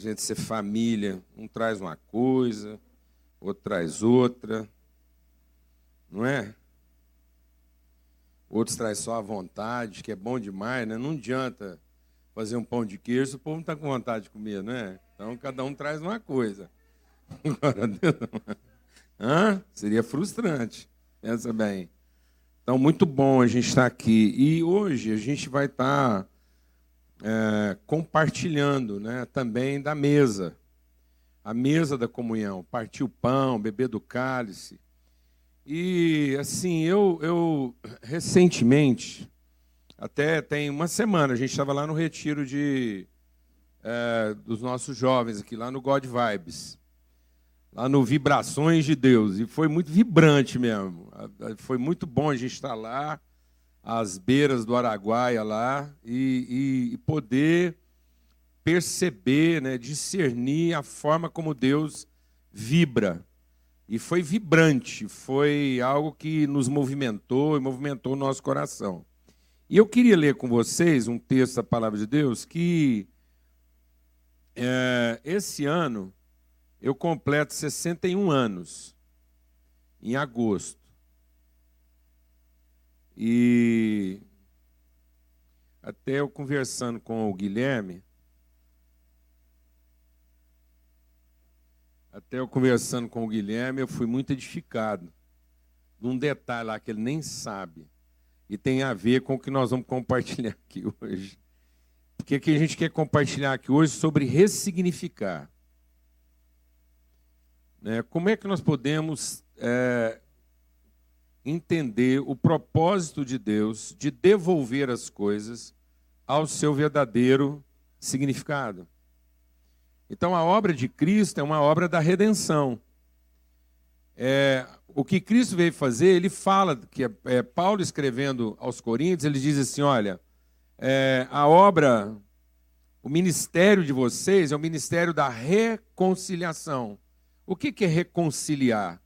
gente ser família. Um traz uma coisa, outro traz outra. Não é? Outros traz só a vontade, que é bom demais, né? Não adianta fazer um pão de queijo o povo não está com vontade de comer, não é? Então cada um traz uma coisa. Hã? Seria frustrante. Pensa bem. Então, muito bom a gente estar aqui. E hoje a gente vai estar é, compartilhando né, também da mesa. A mesa da comunhão. Partir o pão, beber do cálice. E, assim, eu, eu recentemente, até tem uma semana, a gente estava lá no retiro de, é, dos nossos jovens aqui, lá no God Vibes lá no Vibrações de Deus. E foi muito vibrante mesmo. Foi muito bom a gente estar lá, às beiras do Araguaia lá, e, e, e poder perceber, né, discernir a forma como Deus vibra. E foi vibrante, foi algo que nos movimentou e movimentou o nosso coração. E eu queria ler com vocês um texto da palavra de Deus que é, esse ano eu completo 61 anos, em agosto. E até eu conversando com o Guilherme, até eu conversando com o Guilherme, eu fui muito edificado num detalhe lá que ele nem sabe. E tem a ver com o que nós vamos compartilhar aqui hoje. Porque que a gente quer compartilhar aqui hoje sobre ressignificar. Né? Como é que nós podemos é, entender o propósito de Deus de devolver as coisas ao seu verdadeiro significado? Então, a obra de Cristo é uma obra da redenção. É, o que Cristo veio fazer, ele fala, que é, é, Paulo escrevendo aos Coríntios, ele diz assim: olha, é, a obra, o ministério de vocês é o ministério da reconciliação. O que é reconciliar?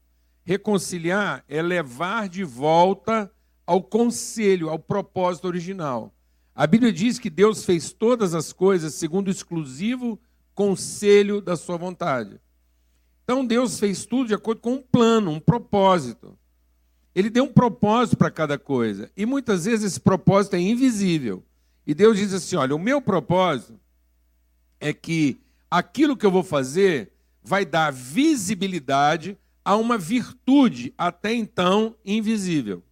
Reconciliar é levar de volta ao conselho, ao propósito original. A Bíblia diz que Deus fez todas as coisas segundo o exclusivo conselho da sua vontade. Então Deus fez tudo de acordo com um plano, um propósito. Ele deu um propósito para cada coisa. E muitas vezes esse propósito é invisível. E Deus diz assim: olha, o meu propósito é que aquilo que eu vou fazer vai dar visibilidade a uma virtude até então invisível.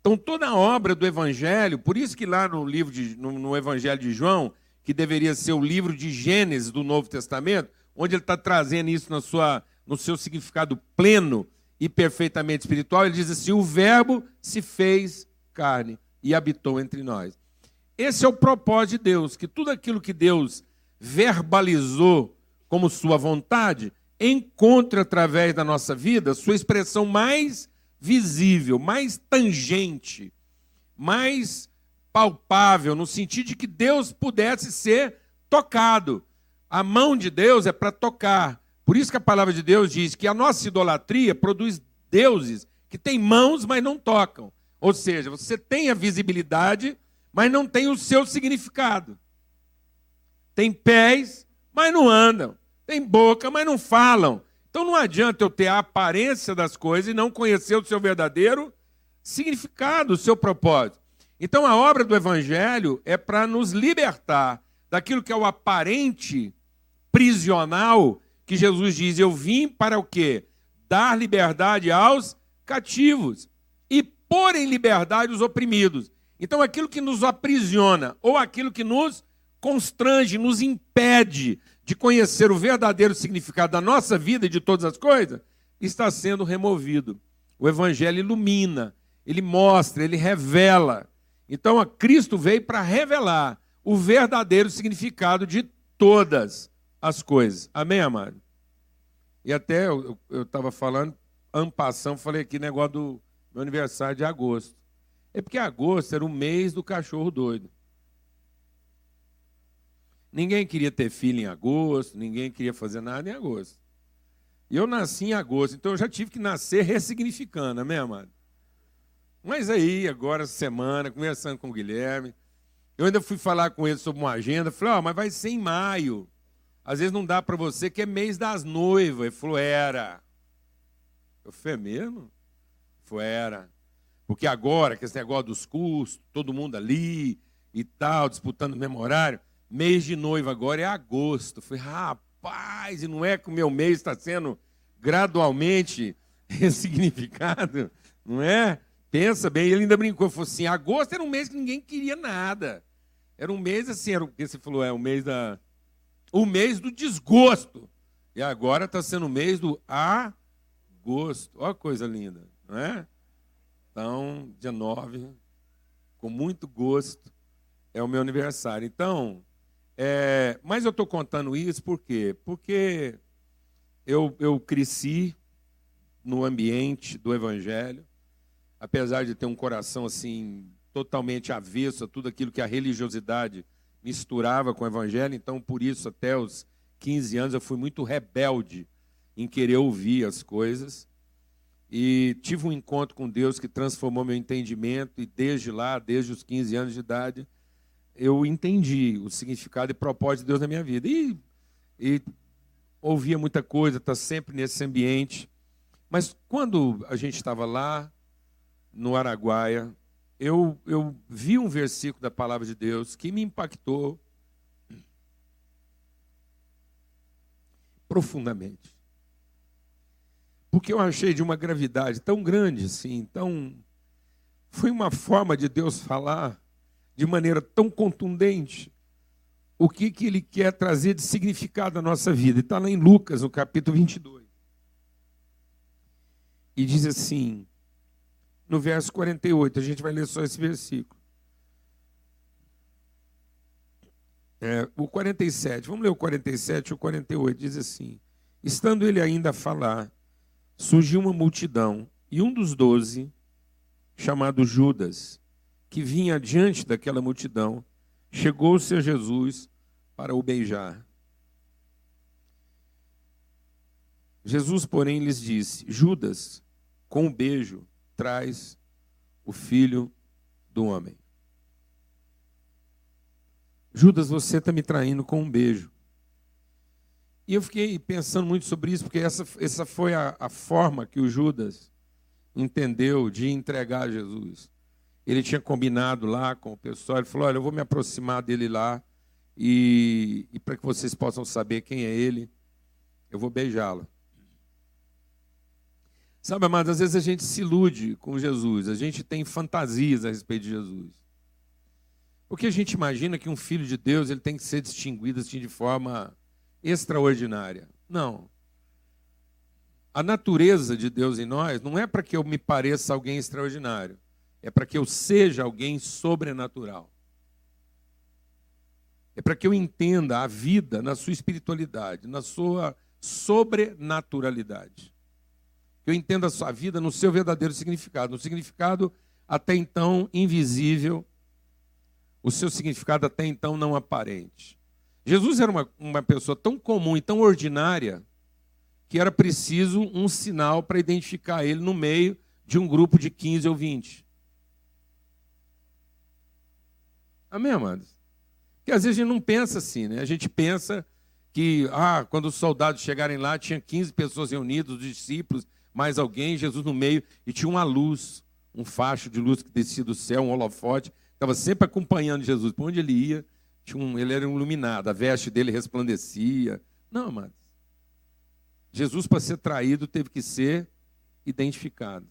Então, toda a obra do Evangelho, por isso que lá no livro de, no, no Evangelho de João, que deveria ser o livro de Gênesis do Novo Testamento, onde ele está trazendo isso na sua, no seu significado pleno e perfeitamente espiritual, ele diz assim: o Verbo se fez carne e habitou entre nós. Esse é o propósito de Deus, que tudo aquilo que Deus verbalizou como sua vontade, encontre através da nossa vida sua expressão mais visível, mais tangente, mais palpável, no sentido de que Deus pudesse ser tocado. A mão de Deus é para tocar. Por isso que a palavra de Deus diz que a nossa idolatria produz deuses que têm mãos, mas não tocam. Ou seja, você tem a visibilidade, mas não tem o seu significado. Tem pés, mas não andam. Tem boca, mas não falam. Então não adianta eu ter a aparência das coisas e não conhecer o seu verdadeiro significado, o seu propósito. Então a obra do Evangelho é para nos libertar daquilo que é o aparente prisional, que Jesus diz: Eu vim para o quê? Dar liberdade aos cativos e pôr em liberdade os oprimidos. Então aquilo que nos aprisiona ou aquilo que nos constrange, nos impede de conhecer o verdadeiro significado da nossa vida e de todas as coisas, está sendo removido. O Evangelho ilumina, ele mostra, ele revela. Então, a Cristo veio para revelar o verdadeiro significado de todas as coisas. Amém, amado? E até eu estava falando, ampassão, falei aqui negócio do meu aniversário de agosto. É porque agosto era o mês do cachorro doido. Ninguém queria ter filho em agosto, ninguém queria fazer nada em agosto. E eu nasci em agosto, então eu já tive que nascer ressignificando, amém, amado? Mas aí, agora, semana, conversando com o Guilherme, eu ainda fui falar com ele sobre uma agenda, falei, ó, oh, mas vai ser em maio. Às vezes não dá para você que é mês das noivas. Ele falou, era. Eu falei, é mesmo? Foi, era. Porque agora, que esse negócio dos custos, todo mundo ali e tal, disputando o mesmo horário, mês de noiva agora é agosto. Eu falei, rapaz, e não é que o meu mês está sendo gradualmente ressignificado? Não é? Pensa bem, ele ainda brincou, falou assim, agosto era um mês que ninguém queria nada. Era um mês assim, era o que você falou, é o mês da o mês do desgosto. E agora está sendo o mês do agosto. Olha que coisa linda, não é? Então, dia 9, com muito gosto, é o meu aniversário. Então, é, mas eu estou contando isso por quê? Porque eu, eu cresci no ambiente do Evangelho, apesar de ter um coração assim totalmente avesso a tudo aquilo que a religiosidade misturava com o evangelho, então por isso até os 15 anos eu fui muito rebelde em querer ouvir as coisas. E tive um encontro com Deus que transformou meu entendimento e desde lá, desde os 15 anos de idade, eu entendi o significado e propósito de Deus na minha vida. E, e ouvia muita coisa, está sempre nesse ambiente. Mas quando a gente estava lá no Araguaia, eu, eu vi um versículo da palavra de Deus que me impactou profundamente. Porque eu achei de uma gravidade tão grande assim, tão. Foi uma forma de Deus falar de maneira tão contundente o que, que Ele quer trazer de significado à nossa vida. E está lá em Lucas, no capítulo 22. E diz assim: no verso 48. A gente vai ler só esse versículo. É, o 47, vamos ler o 47 e o 48, diz assim: Estando ele ainda a falar, surgiu uma multidão, e um dos doze, chamado Judas, que vinha diante daquela multidão, chegou-se a Jesus para o beijar. Jesus, porém, lhes disse: Judas, com o beijo, traz o filho do homem. Judas, você está me traindo com um beijo. E eu fiquei pensando muito sobre isso, porque essa, essa foi a, a forma que o Judas entendeu de entregar Jesus. Ele tinha combinado lá com o pessoal, ele falou: Olha, eu vou me aproximar dele lá, e, e para que vocês possam saber quem é ele, eu vou beijá-lo. Sabe, amados, às vezes a gente se ilude com Jesus, a gente tem fantasias a respeito de Jesus. Porque a gente imagina que um filho de Deus ele tem que ser distinguido assim de forma extraordinária. Não. A natureza de Deus em nós não é para que eu me pareça alguém extraordinário, é para que eu seja alguém sobrenatural. É para que eu entenda a vida na sua espiritualidade, na sua sobrenaturalidade que eu entenda a sua vida no seu verdadeiro significado, no significado até então invisível, o seu significado até então não aparente. Jesus era uma, uma pessoa tão comum e tão ordinária que era preciso um sinal para identificar ele no meio de um grupo de 15 ou 20. Amém, amados? Porque às vezes a gente não pensa assim, né? A gente pensa que, ah, quando os soldados chegarem lá, tinha 15 pessoas reunidas, os discípulos, mais alguém, Jesus no meio, e tinha uma luz, um facho de luz que descia do céu, um holofote, estava sempre acompanhando Jesus. Por onde ele ia, um, ele era iluminado, a veste dele resplandecia. Não, amados. Jesus, para ser traído, teve que ser identificado.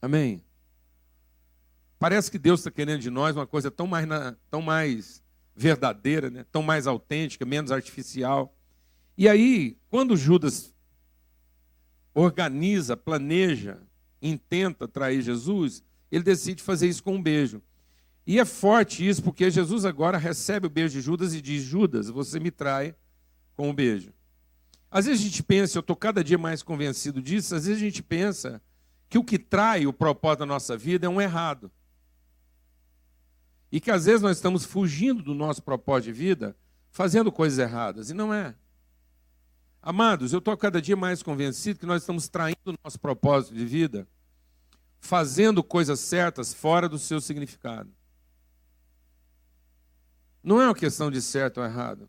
Amém? Parece que Deus está querendo de nós uma coisa tão mais, tão mais verdadeira, né? tão mais autêntica, menos artificial. E aí, quando Judas organiza, planeja, intenta trair Jesus, ele decide fazer isso com um beijo. E é forte isso, porque Jesus agora recebe o beijo de Judas e diz: Judas, você me trai com um beijo. Às vezes a gente pensa, eu estou cada dia mais convencido disso, às vezes a gente pensa que o que trai o propósito da nossa vida é um errado. E que às vezes nós estamos fugindo do nosso propósito de vida, fazendo coisas erradas, e não é. Amados, eu estou cada dia mais convencido que nós estamos traindo o nosso propósito de vida, fazendo coisas certas fora do seu significado. Não é uma questão de certo ou errado.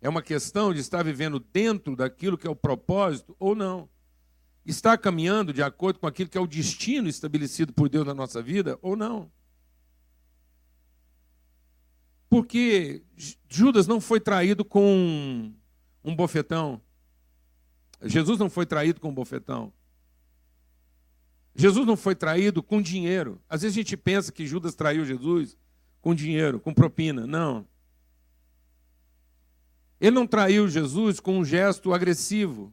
É uma questão de estar vivendo dentro daquilo que é o propósito ou não. Está caminhando de acordo com aquilo que é o destino estabelecido por Deus na nossa vida ou não. Porque Judas não foi traído com um bofetão. Jesus não foi traído com um bofetão. Jesus não foi traído com dinheiro. Às vezes a gente pensa que Judas traiu Jesus com dinheiro, com propina. Não. Ele não traiu Jesus com um gesto agressivo.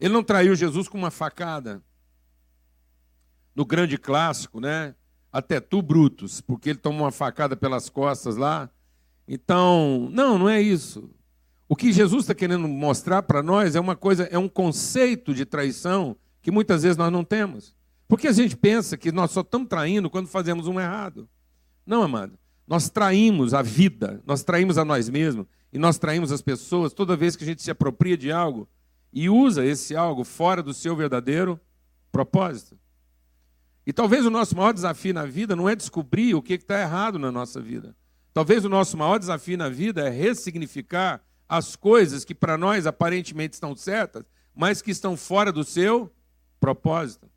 Ele não traiu Jesus com uma facada. No grande clássico, né? Até tu, Brutus, porque ele tomou uma facada pelas costas lá. Então, não, não é isso. O que Jesus está querendo mostrar para nós é uma coisa, é um conceito de traição que muitas vezes nós não temos. Porque a gente pensa que nós só estamos traindo quando fazemos um errado. Não, amado. Nós traímos a vida, nós traímos a nós mesmos e nós traímos as pessoas toda vez que a gente se apropria de algo e usa esse algo fora do seu verdadeiro propósito. E talvez o nosso maior desafio na vida não é descobrir o que está errado na nossa vida. Talvez o nosso maior desafio na vida é ressignificar as coisas que para nós aparentemente estão certas, mas que estão fora do seu propósito.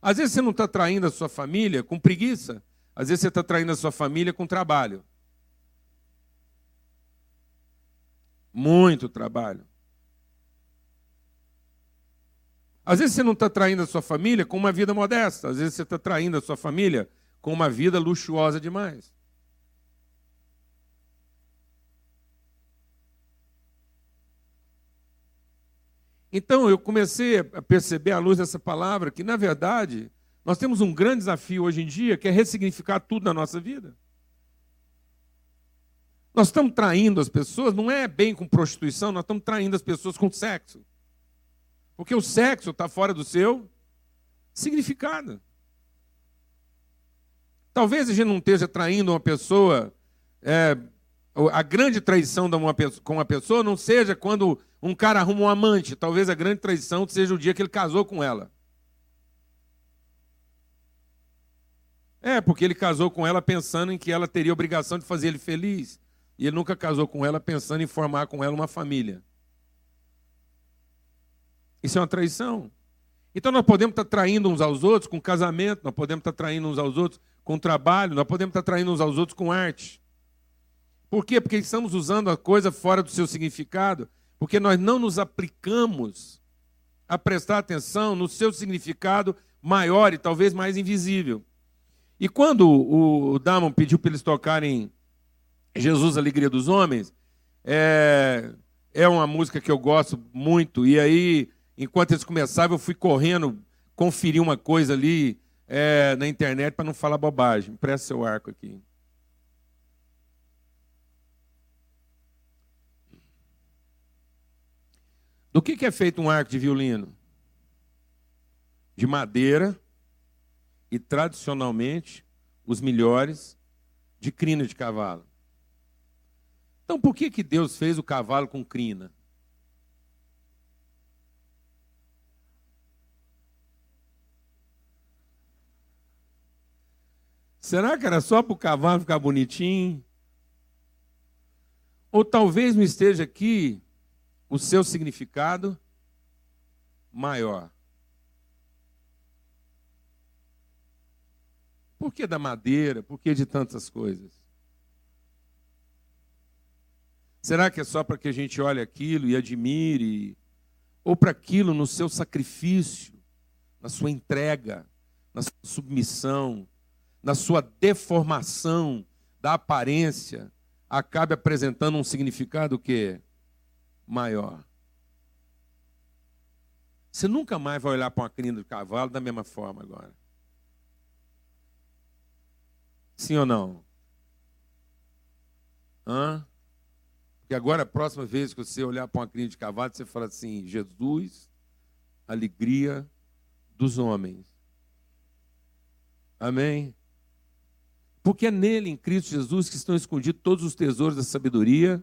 Às vezes você não está traindo a sua família com preguiça, às vezes você está traindo a sua família com trabalho. Muito trabalho. Às vezes você não está traindo a sua família com uma vida modesta, às vezes você está traindo a sua família com uma vida luxuosa demais. Então eu comecei a perceber à luz dessa palavra que, na verdade, nós temos um grande desafio hoje em dia que é ressignificar tudo na nossa vida. Nós estamos traindo as pessoas, não é bem com prostituição, nós estamos traindo as pessoas com sexo. Porque o sexo está fora do seu significado. Talvez a gente não esteja traindo uma pessoa. É, a grande traição uma, com uma pessoa não seja quando um cara arruma um amante. Talvez a grande traição seja o dia que ele casou com ela. É, porque ele casou com ela pensando em que ela teria obrigação de fazer ele feliz. E ele nunca casou com ela pensando em formar com ela uma família. Isso é uma traição. Então nós podemos estar traindo uns aos outros com casamento, nós podemos estar traindo uns aos outros com trabalho, nós podemos estar traindo uns aos outros com arte. Por quê? Porque estamos usando a coisa fora do seu significado, porque nós não nos aplicamos a prestar atenção no seu significado maior e talvez mais invisível. E quando o Damon pediu para eles tocarem Jesus, Alegria dos Homens, é, é uma música que eu gosto muito. E aí, enquanto eles começavam, eu fui correndo conferir uma coisa ali é, na internet para não falar bobagem. Presta seu arco aqui. Do que, que é feito um arco de violino? De madeira e, tradicionalmente, os melhores de crina de cavalo. Então, por que, que Deus fez o cavalo com crina? Será que era só para o cavalo ficar bonitinho? Ou talvez não esteja aqui o seu significado maior. Por que da madeira? Por que de tantas coisas? Será que é só para que a gente olhe aquilo e admire? Ou para aquilo no seu sacrifício, na sua entrega, na sua submissão, na sua deformação da aparência, acabe apresentando um significado que maior? Você nunca mais vai olhar para uma crina de cavalo da mesma forma agora. Sim ou não? Hã? Porque agora, a próxima vez que você olhar para uma crina de cavalo, você fala assim: Jesus, alegria dos homens. Amém? Porque é nele, em Cristo Jesus, que estão escondidos todos os tesouros da sabedoria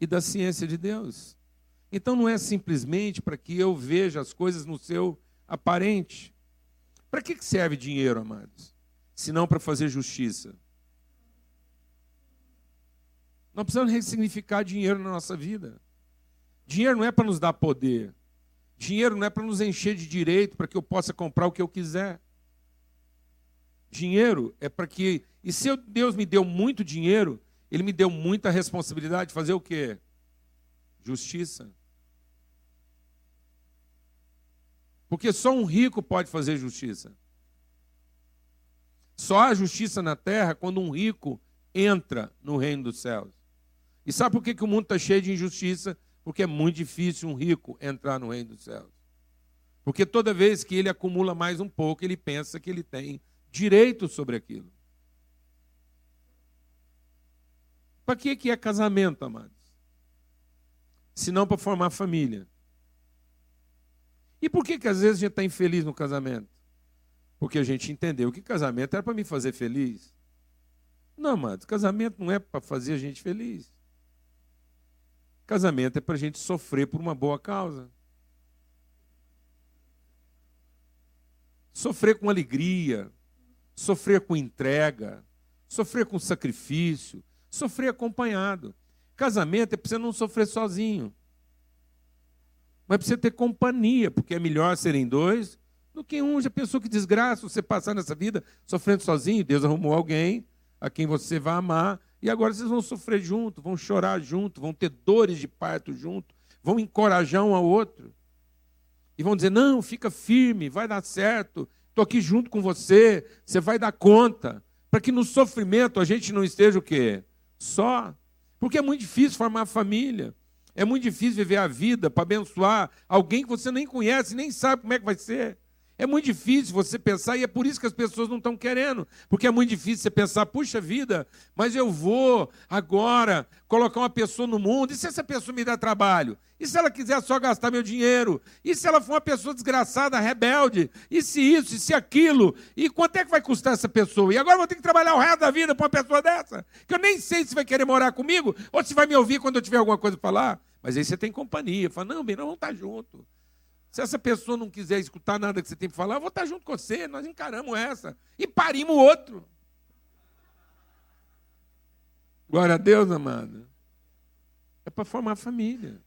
e da ciência de Deus. Então não é simplesmente para que eu veja as coisas no seu aparente. Para que serve dinheiro, amados? Se não para fazer justiça. Nós precisamos ressignificar dinheiro na nossa vida. Dinheiro não é para nos dar poder. Dinheiro não é para nos encher de direito para que eu possa comprar o que eu quiser. Dinheiro é para que. E se Deus me deu muito dinheiro, Ele me deu muita responsabilidade de fazer o quê? Justiça. Porque só um rico pode fazer justiça. Só há justiça na terra quando um rico entra no reino dos céus. E sabe por que, que o mundo está cheio de injustiça? Porque é muito difícil um rico entrar no reino dos céus. Porque toda vez que ele acumula mais um pouco, ele pensa que ele tem direito sobre aquilo. Para que, que é casamento, amados? Se não para formar família. E por que, que às vezes a gente está infeliz no casamento? Porque a gente entendeu que casamento era para me fazer feliz. Não, amados, casamento não é para fazer a gente feliz. Casamento é para a gente sofrer por uma boa causa. Sofrer com alegria, sofrer com entrega, sofrer com sacrifício, sofrer acompanhado. Casamento é para você não sofrer sozinho. Mas para você ter companhia, porque é melhor serem dois do que um. Já pensou que desgraça você passar nessa vida sofrendo sozinho? Deus arrumou alguém a quem você vai amar, e agora vocês vão sofrer junto, vão chorar junto, vão ter dores de parto junto, vão encorajar um ao outro. E vão dizer: não, fica firme, vai dar certo, Estou aqui junto com você, você vai dar conta. Para que no sofrimento a gente não esteja o quê? Só. Porque é muito difícil formar família. É muito difícil viver a vida para abençoar alguém que você nem conhece, nem sabe como é que vai ser. É muito difícil você pensar, e é por isso que as pessoas não estão querendo, porque é muito difícil você pensar, puxa vida, mas eu vou agora colocar uma pessoa no mundo, e se essa pessoa me der trabalho? E se ela quiser só gastar meu dinheiro? E se ela for uma pessoa desgraçada, rebelde? E se isso, e se aquilo? E quanto é que vai custar essa pessoa? E agora eu vou ter que trabalhar o resto da vida para uma pessoa dessa? Que eu nem sei se vai querer morar comigo, ou se vai me ouvir quando eu tiver alguma coisa para falar. Mas aí você tem companhia, fala, não, bem, nós vamos estar juntos. Se essa pessoa não quiser escutar nada que você tem para falar, eu vou estar junto com você, nós encaramos essa. E parimos o outro. Glória a Deus, amado. É para formar família.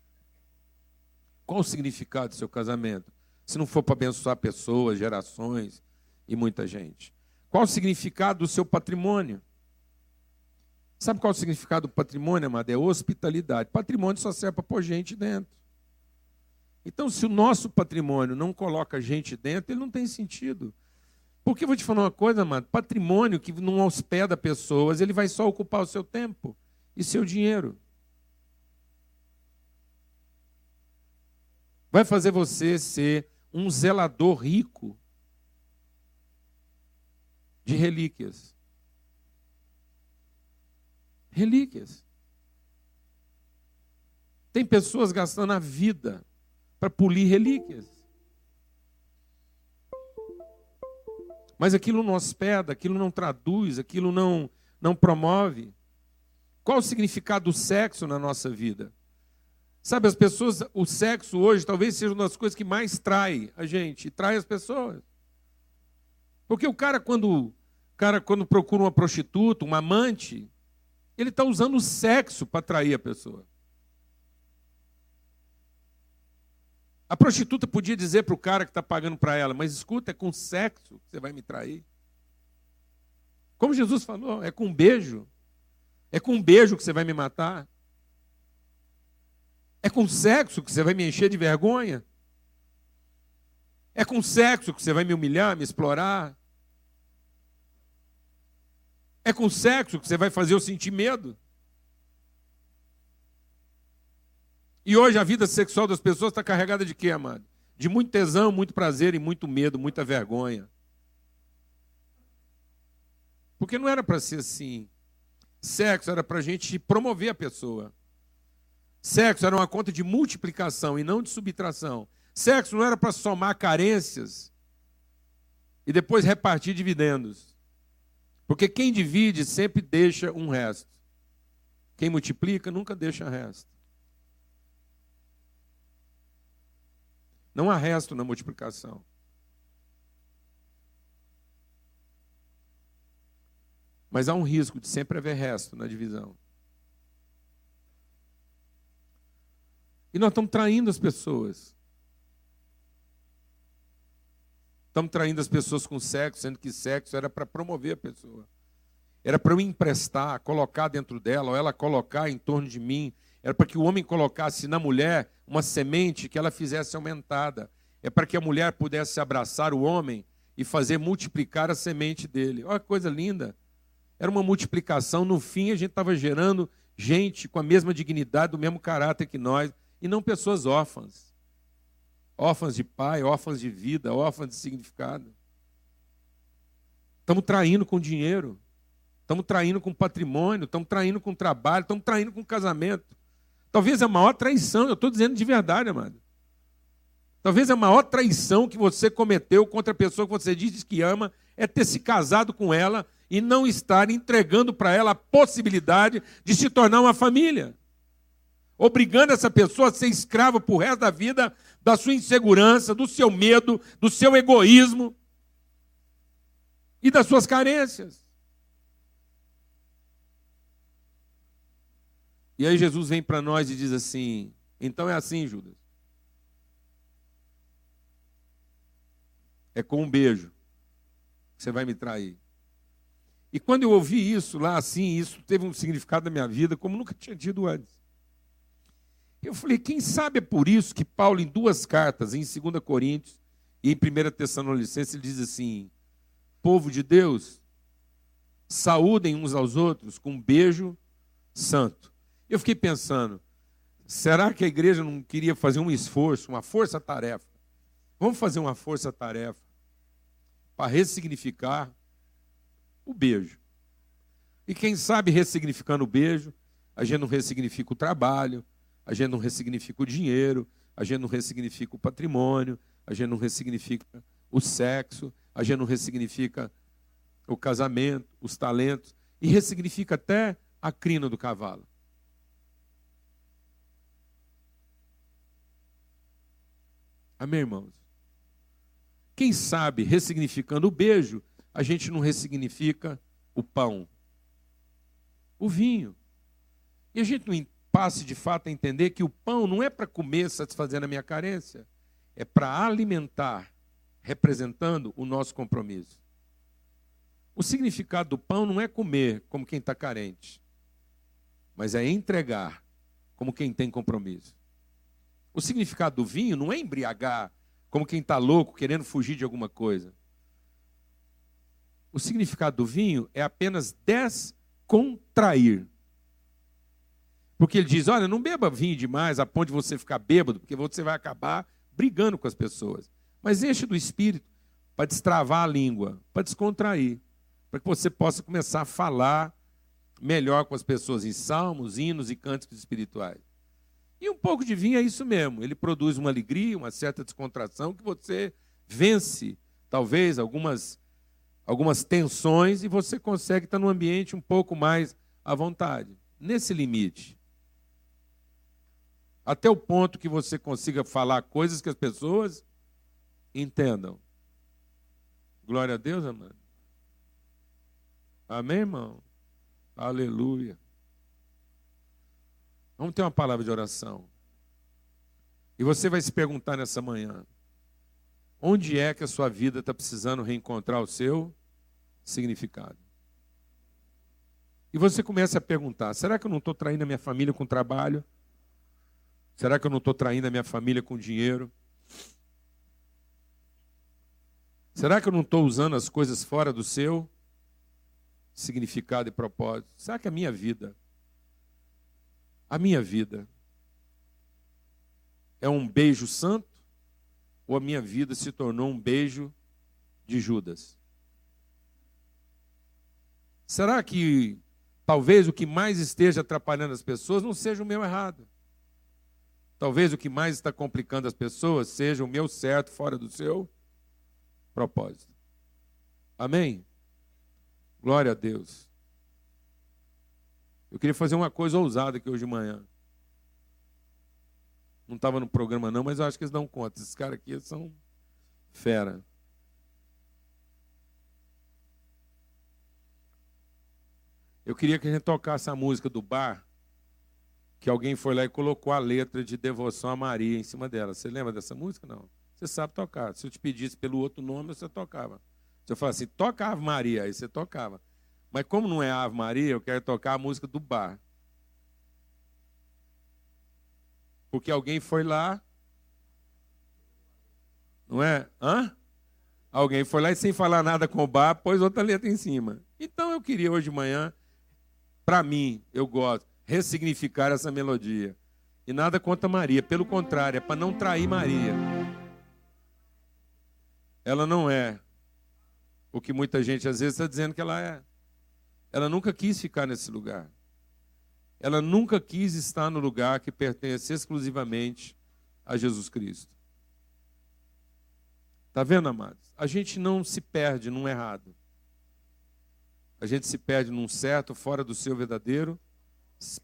Qual o significado do seu casamento? Se não for para abençoar pessoas, gerações e muita gente. Qual o significado do seu patrimônio? Sabe qual o significado do patrimônio, amado? É hospitalidade. Patrimônio só serve para pôr gente dentro. Então, se o nosso patrimônio não coloca gente dentro, ele não tem sentido. Porque vou te falar uma coisa, amado: patrimônio que não hospeda pessoas, ele vai só ocupar o seu tempo e seu dinheiro. Vai fazer você ser um zelador rico de relíquias. Relíquias. Tem pessoas gastando a vida para polir relíquias. Mas aquilo não hospeda, aquilo não traduz, aquilo não, não promove. Qual o significado do sexo na nossa vida? Sabe, as pessoas, o sexo hoje talvez seja uma das coisas que mais trai a gente, trai as pessoas. Porque o cara, quando, o cara, quando procura uma prostituta, um amante, ele está usando o sexo para atrair a pessoa. A prostituta podia dizer para o cara que está pagando para ela, mas escuta, é com sexo que você vai me trair. Como Jesus falou, é com um beijo. É com um beijo que você vai me matar. É com sexo que você vai me encher de vergonha. É com sexo que você vai me humilhar, me explorar. É com sexo que você vai fazer eu sentir medo. E hoje a vida sexual das pessoas está carregada de quê, amado? De muito tesão, muito prazer e muito medo, muita vergonha. Porque não era para ser assim. Sexo era para a gente promover a pessoa. Sexo era uma conta de multiplicação e não de subtração. Sexo não era para somar carências e depois repartir dividendos. Porque quem divide sempre deixa um resto. Quem multiplica nunca deixa resto. Não há resto na multiplicação. Mas há um risco de sempre haver resto na divisão. E nós estamos traindo as pessoas. Estamos traindo as pessoas com sexo, sendo que sexo era para promover a pessoa. Era para eu emprestar, colocar dentro dela, ou ela colocar em torno de mim. Era para que o homem colocasse na mulher uma semente que ela fizesse aumentada. É para que a mulher pudesse abraçar o homem e fazer multiplicar a semente dele. Olha que coisa linda. Era uma multiplicação. No fim, a gente estava gerando gente com a mesma dignidade, do mesmo caráter que nós, e não pessoas órfãs órfãs de pai, órfãs de vida, órfãs de significado. Estamos traindo com dinheiro, estamos traindo com patrimônio, estamos traindo com trabalho, estamos traindo com casamento. Talvez a maior traição, eu estou dizendo de verdade, amado. Talvez a maior traição que você cometeu contra a pessoa que você diz que ama é ter se casado com ela e não estar entregando para ela a possibilidade de se tornar uma família. Obrigando essa pessoa a ser escrava por resto da vida da sua insegurança, do seu medo, do seu egoísmo e das suas carências. E aí Jesus vem para nós e diz assim: então é assim, Judas. É com um beijo que você vai me trair. E quando eu ouvi isso lá assim, isso teve um significado na minha vida como nunca tinha tido antes. Eu falei, quem sabe é por isso que Paulo, em duas cartas, em 2 Coríntios e em 1 Tessalonicenses, ele diz assim: povo de Deus, saúdem uns aos outros com um beijo santo. Eu fiquei pensando, será que a igreja não queria fazer um esforço, uma força-tarefa? Vamos fazer uma força-tarefa para ressignificar o beijo. E quem sabe ressignificando o beijo, a gente não ressignifica o trabalho, a gente não ressignifica o dinheiro, a gente não ressignifica o patrimônio, a gente não ressignifica o sexo, a gente não ressignifica o casamento, os talentos, e ressignifica até a crina do cavalo. Amém, irmãos? Quem sabe, ressignificando o beijo, a gente não ressignifica o pão, o vinho. E a gente não passe de fato a entender que o pão não é para comer satisfazendo a minha carência, é para alimentar, representando o nosso compromisso. O significado do pão não é comer como quem está carente, mas é entregar como quem tem compromisso. O significado do vinho não é embriagar como quem está louco, querendo fugir de alguma coisa. O significado do vinho é apenas descontrair. Porque ele diz: olha, não beba vinho demais a ponto de você ficar bêbado, porque você vai acabar brigando com as pessoas. Mas enche do espírito para destravar a língua, para descontrair, para que você possa começar a falar melhor com as pessoas em salmos, hinos e cânticos espirituais. E um pouco de vinho é isso mesmo, ele produz uma alegria, uma certa descontração que você vence, talvez, algumas, algumas tensões e você consegue estar num ambiente um pouco mais à vontade. Nesse limite, até o ponto que você consiga falar coisas que as pessoas entendam. Glória a Deus, amado. Amém, irmão? Aleluia. Vamos ter uma palavra de oração. E você vai se perguntar nessa manhã: onde é que a sua vida está precisando reencontrar o seu significado? E você começa a perguntar: será que eu não estou traindo a minha família com trabalho? Será que eu não estou traindo a minha família com dinheiro? Será que eu não estou usando as coisas fora do seu significado e propósito? Será que a minha vida, a minha vida, é um beijo santo? Ou a minha vida se tornou um beijo de Judas? Será que talvez o que mais esteja atrapalhando as pessoas não seja o meu errado? Talvez o que mais está complicando as pessoas seja o meu certo fora do seu propósito. Amém? Glória a Deus. Eu queria fazer uma coisa ousada aqui hoje de manhã. Não estava no programa não, mas eu acho que eles dão conta. Esses caras aqui são fera. Eu queria que a gente tocasse a música do bar que alguém foi lá e colocou a letra de devoção a Maria em cima dela. Você lembra dessa música? Não. Você sabe tocar. Se eu te pedisse pelo outro nome, você tocava. Se eu falasse assim, toca Ave Maria, aí você tocava. Mas como não é Ave Maria, eu quero tocar a música do bar. Porque alguém foi lá. Não é? Hã? Alguém foi lá e sem falar nada com o bar, pôs outra letra em cima. Então eu queria hoje de manhã, para mim, eu gosto ressignificar essa melodia. E nada contra Maria, pelo contrário, é para não trair Maria. Ela não é o que muita gente às vezes está dizendo que ela é. Ela nunca quis ficar nesse lugar. Ela nunca quis estar no lugar que pertence exclusivamente a Jesus Cristo. Está vendo, amados? A gente não se perde num errado. A gente se perde num certo, fora do seu verdadeiro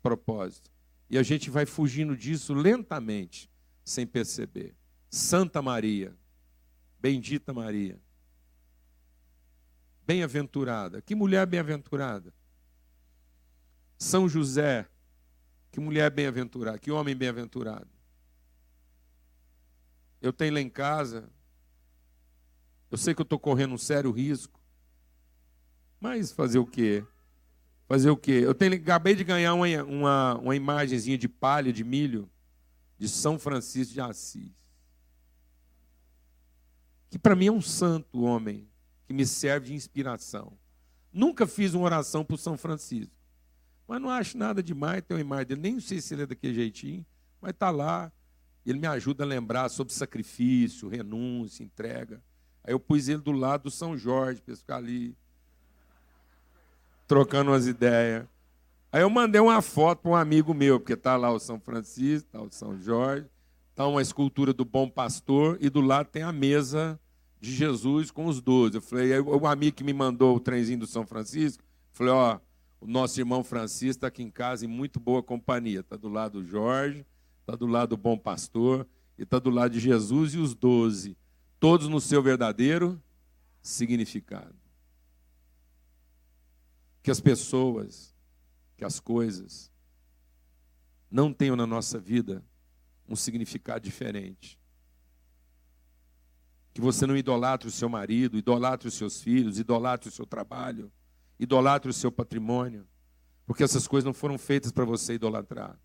propósito. E a gente vai fugindo disso lentamente, sem perceber. Santa Maria, bendita Maria, bem-aventurada. Que mulher bem-aventurada. São José, que mulher bem-aventurada, que homem bem-aventurado. Eu tenho lá em casa, eu sei que eu estou correndo um sério risco, mas fazer o quê? Fazer o quê? Eu tenho, acabei de ganhar uma, uma, uma imagenzinha de palha, de milho, de São Francisco de Assis. Que para mim é um santo homem, que me serve de inspiração. Nunca fiz uma oração para São Francisco. Mas não acho nada demais ter uma imagem dele. Nem sei se ele é daquele jeitinho, mas está lá. Ele me ajuda a lembrar sobre sacrifício, renúncia, entrega. Aí eu pus ele do lado do São Jorge, para ficar ali trocando umas ideias. Aí eu mandei uma foto para um amigo meu, porque está lá o São Francisco, está o São Jorge, está uma escultura do Bom Pastor e do lado tem a mesa de Jesus com os doze. Eu falei, aí, o amigo que me mandou o trenzinho do São Francisco, falei, ó, o nosso irmão Francisco está aqui em casa em muito boa companhia. Está do lado do Jorge, está do lado do Bom Pastor e está do lado de Jesus e os doze, todos no seu verdadeiro significado que as pessoas, que as coisas não tenham na nossa vida um significado diferente. Que você não idolatre o seu marido, idolatre os seus filhos, idolatre o seu trabalho, idolatre o seu patrimônio, porque essas coisas não foram feitas para você idolatrar,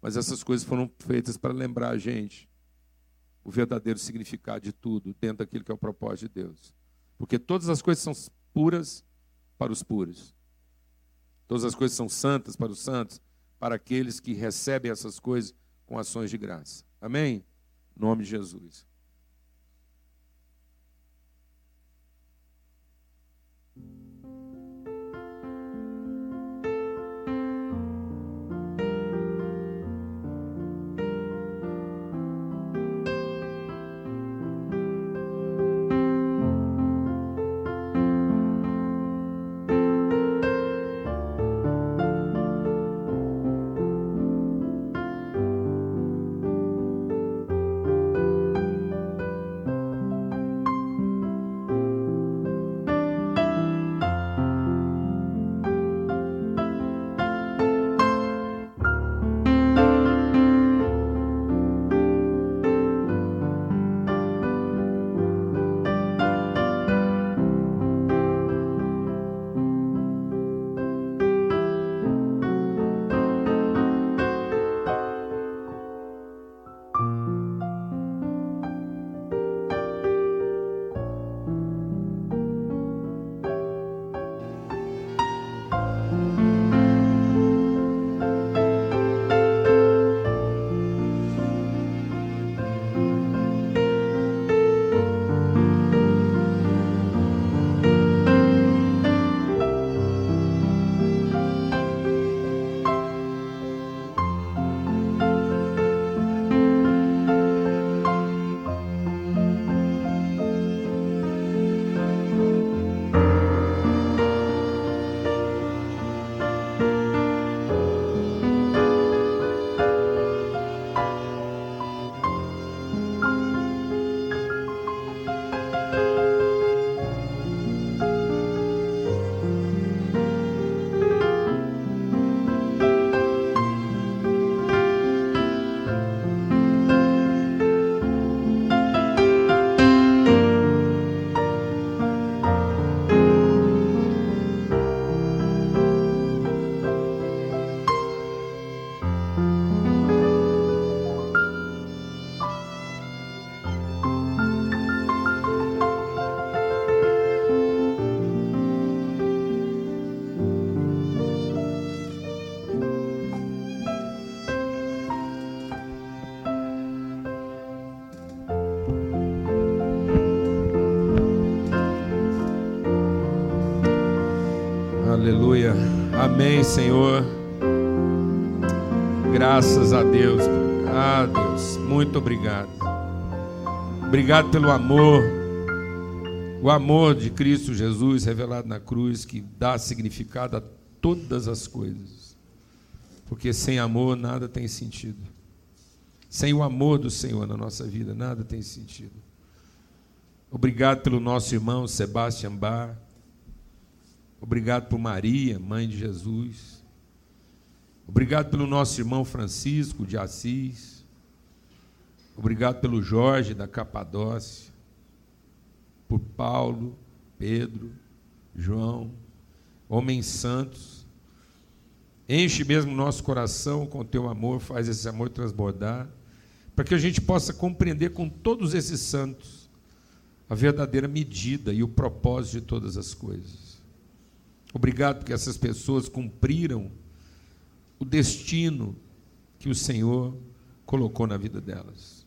mas essas coisas foram feitas para lembrar a gente o verdadeiro significado de tudo dentro daquilo que é o propósito de Deus. Porque todas as coisas são puras para os puros. Todas as coisas são santas para os santos, para aqueles que recebem essas coisas com ações de graça. Amém? Em nome de Jesus. Amém, Senhor. Graças a Deus. Ah, Deus, muito obrigado. Obrigado pelo amor. O amor de Cristo Jesus revelado na cruz que dá significado a todas as coisas. Porque sem amor nada tem sentido. Sem o amor do Senhor na nossa vida, nada tem sentido. Obrigado pelo nosso irmão Sebastião Bar. Obrigado por Maria, mãe de Jesus. Obrigado pelo nosso irmão Francisco de Assis. Obrigado pelo Jorge da Capadócia. Por Paulo, Pedro, João, homens santos. Enche mesmo nosso coração com teu amor, faz esse amor transbordar, para que a gente possa compreender com todos esses santos a verdadeira medida e o propósito de todas as coisas. Obrigado porque essas pessoas cumpriram o destino que o Senhor colocou na vida delas.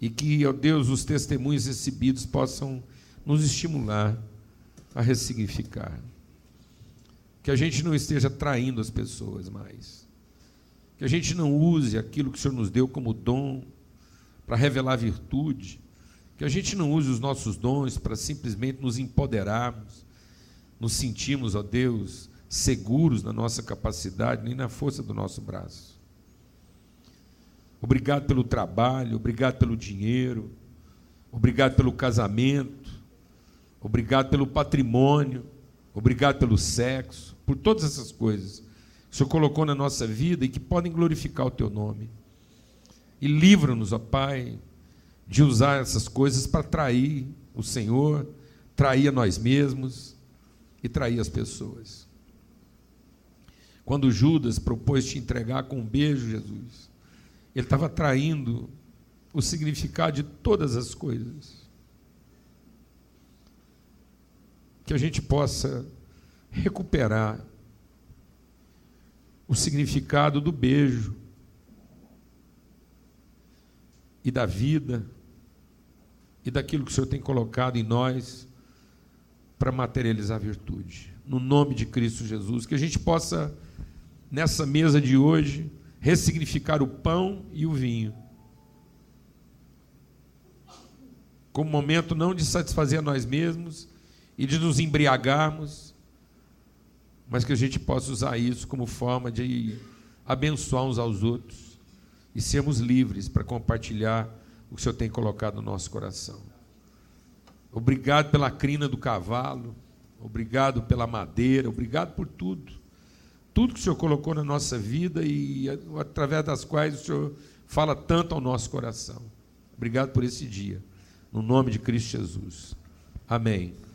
E que, ó Deus, os testemunhos recebidos possam nos estimular a ressignificar. Que a gente não esteja traindo as pessoas mais. Que a gente não use aquilo que o Senhor nos deu como dom para revelar virtude. Que a gente não use os nossos dons para simplesmente nos empoderarmos, nos sentirmos, ó Deus, seguros na nossa capacidade, nem na força do nosso braço. Obrigado pelo trabalho, obrigado pelo dinheiro, obrigado pelo casamento, obrigado pelo patrimônio, obrigado pelo sexo, por todas essas coisas que o Senhor colocou na nossa vida e que podem glorificar o Teu nome. E livra-nos, ó Pai, de usar essas coisas para trair o Senhor, trair a nós mesmos e trair as pessoas. Quando Judas propôs te entregar com um beijo, Jesus, ele estava traindo o significado de todas as coisas. Que a gente possa recuperar o significado do beijo e da vida e daquilo que o Senhor tem colocado em nós para materializar a virtude. No nome de Cristo Jesus, que a gente possa nessa mesa de hoje, ressignificar o pão e o vinho. Como momento não de satisfazer a nós mesmos e de nos embriagarmos, mas que a gente possa usar isso como forma de abençoar uns aos outros e sermos livres para compartilhar o que o Senhor tem colocado no nosso coração. Obrigado pela crina do cavalo, obrigado pela madeira, obrigado por tudo tudo que o Senhor colocou na nossa vida e através das quais o Senhor fala tanto ao nosso coração. Obrigado por esse dia. No nome de Cristo Jesus. Amém.